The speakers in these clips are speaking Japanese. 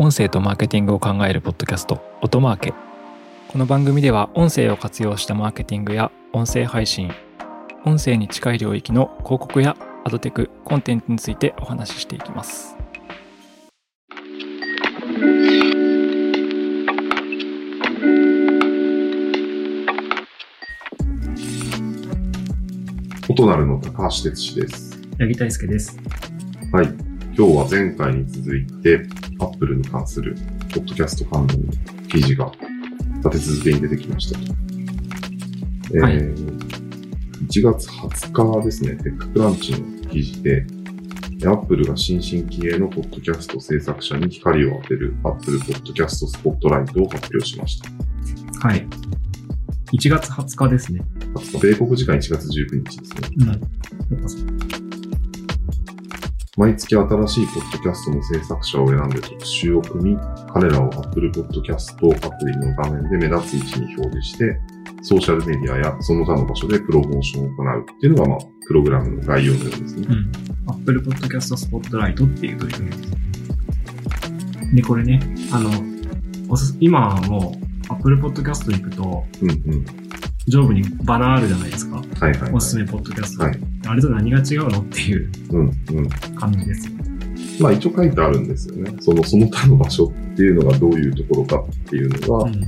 音声とマーケティングを考えるポッドキャスト音マーケこの番組では音声を活用したマーケティングや音声配信音声に近い領域の広告やアドテクコンテンツについてお話ししていきます音なるの高橋哲司です。八木大輔ですはい。今日は前回に続いて、アップルに関するポッドキャスト関連の記事が立て続けに出てきましたと。えーはい。1月20日ですね、 TechCrunch の記事で、アップルが新進気鋭のポッドキャスト制作者に光を当てる Apple Podcasts Spotlight を発表しました。はい。1月20日ですね。20日米国時間1月19日ですね。うん毎月新しいポッドキャストの制作者を選んで特集を組み、彼らを Apple Podcast アプリの画面で目立つ位置に表示して、ソーシャルメディアやその他の場所でプロモーションを行うっていうのが、まあ、プログラムの概要のようですね。うん。Apple Podcast Spotlight っていう取り組みです。で、これね、あの、今はもう Apple Podcast に行くと、うんうん。上部にバナーあるじゃないですか。はいはい、はい。おすすめポッドキャスト。はいあれと何が違うのっていううんうん。感じですよ。まあ一応書いてあるんですよね。その、その他の場所っていうのがどういうところかっていうのが、うん。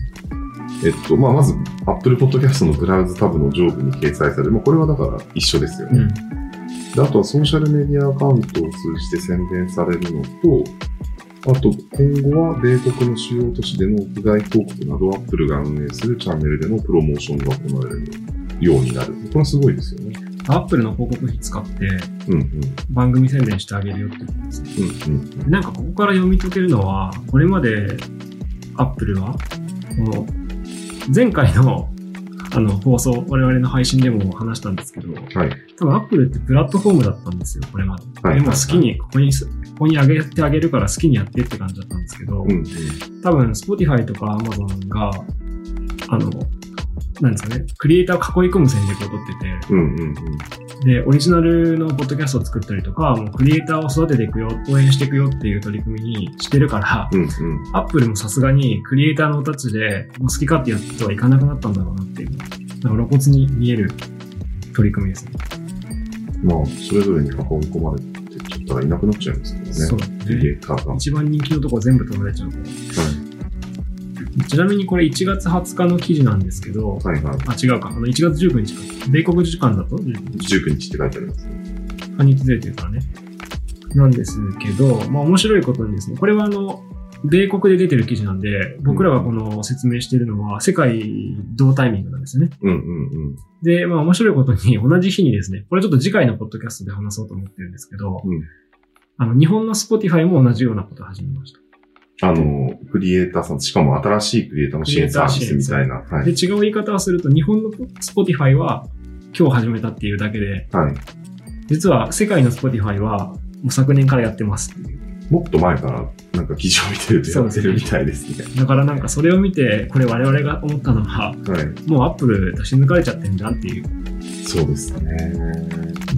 えっと、まあまず Apple Podcast のブラウズタブの上部に掲載される。まあこれはだから一緒ですよね。うん。であとはソーシャルメディアアカウントを通じて宣伝されるのと、あと今後は米国の主要都市での屋外広告などアップルが運営するチャンネルでのプロモーションが行われるようになる。これはすごいですよね。Apple の広告費使ってうんうん。番組宣伝してあげるよってことですね。うんうんでなんかここから読み解けるのは、これまで Apple は、この前回のあの放送、我々の配信でも話したんですけど、うん。はい。多分 Apple ってプラットフォームだったんですよ、これまで。はいでも好きに、ここにす、ここに上げてあげるから好きにやってって感じだったんですけど、うんうん。多分 Spotify とか Amazon が、あの、なんですかね、クリエイターを囲い込む戦略を取ってて、うんうんうん。で、オリジナルのポッドキャストを作ったりとか、もうクリエイターを育てていくよ、応援していくよっていう取り組みにしてるから、うんうん。アップルもさすがにクリエイターのタッチで、もう好き勝手やってはいかなくなったんだろうなっていう、なんか露骨に見える取り組みですね。まあ、それぞれに囲い込まれてちょっとらいなくなっちゃいますからね。そうクリエイターが。はい。一番人気のとこ全部取られちゃうから。ちなみにこれ1月20日の記事なんですけど、はいはい。あ、違うか。あの1月19日か。米国時間だと？19日って書いてありますね。半日ずれてるからね。なんですけど、まあ面白いことにですね、これはあの、米国で出てる記事なんで、僕らがこの説明しているのは世界同タイミングなんですよね。うんうんうん。で、まあ面白いことに同じ日にですね、これちょっと次回のポッドキャストで話そうと思ってるんですけど、うんあの、日本の Spotify も同じようなことを始めました。あの、クリエイターさん、しかも新しいクリエイターの支援サービスみたいな。はで、い。違う言い方をすると、日本の Spotify は今日始めたっていうだけで、はい。実は世界の Spotify はもう昨年からやってますっていう。もっと前から、なんか記事を見てるとやってるみたいですね。だからなんかそれを見て、これ我々が思ったのは、はい。もう Apple 出し抜かれちゃってんじゃんっていう。そうですね。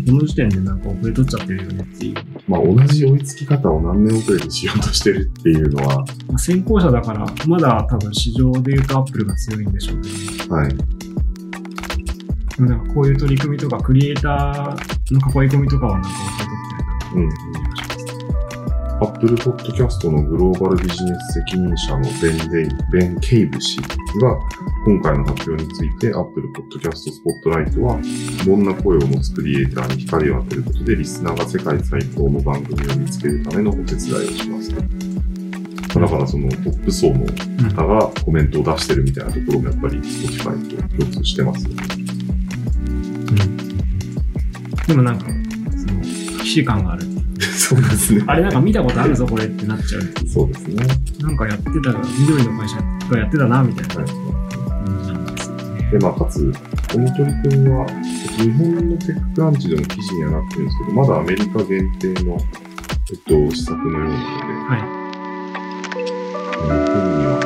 この時点でなんか遅れ取っちゃってるよねっていう。まあ、同じ追いつき方を何年遅れでしようとしてるっていうのは、まあ、先行者だから、まだ多分市場で言うと Apple が強いんでしょうけど、はい。なんかこういう取り組みとか、クリエイターの囲い込みとかはなんか遅れ取ってるうん。なっていう気がします。Apple Podcast のグローバルビジネス責任者のベンデイベン・ケイブ氏が今回の発表について Apple Podcast Spotlight はどんな声を持つクリエイターに光を当てることでリスナーが世界最高の番組を見つけるためのお手伝いをしますと。だからそのトップ層の方がコメントを出してるみたいなところもやっぱり Spotify と共通してますよね。うん。でもなんか、その、既視感がある。そうですね。あれなんか見たことあるぞこれってなっちゃう。そうですね。なんかやってた、緑の会社がやってたな、みたいなはいでまあ、かつ、この取り組みは、日本のテッククランチでの記事にはなってるんですけど、まだアメリカ限定の、えっと、施策のようなので、はい。日本には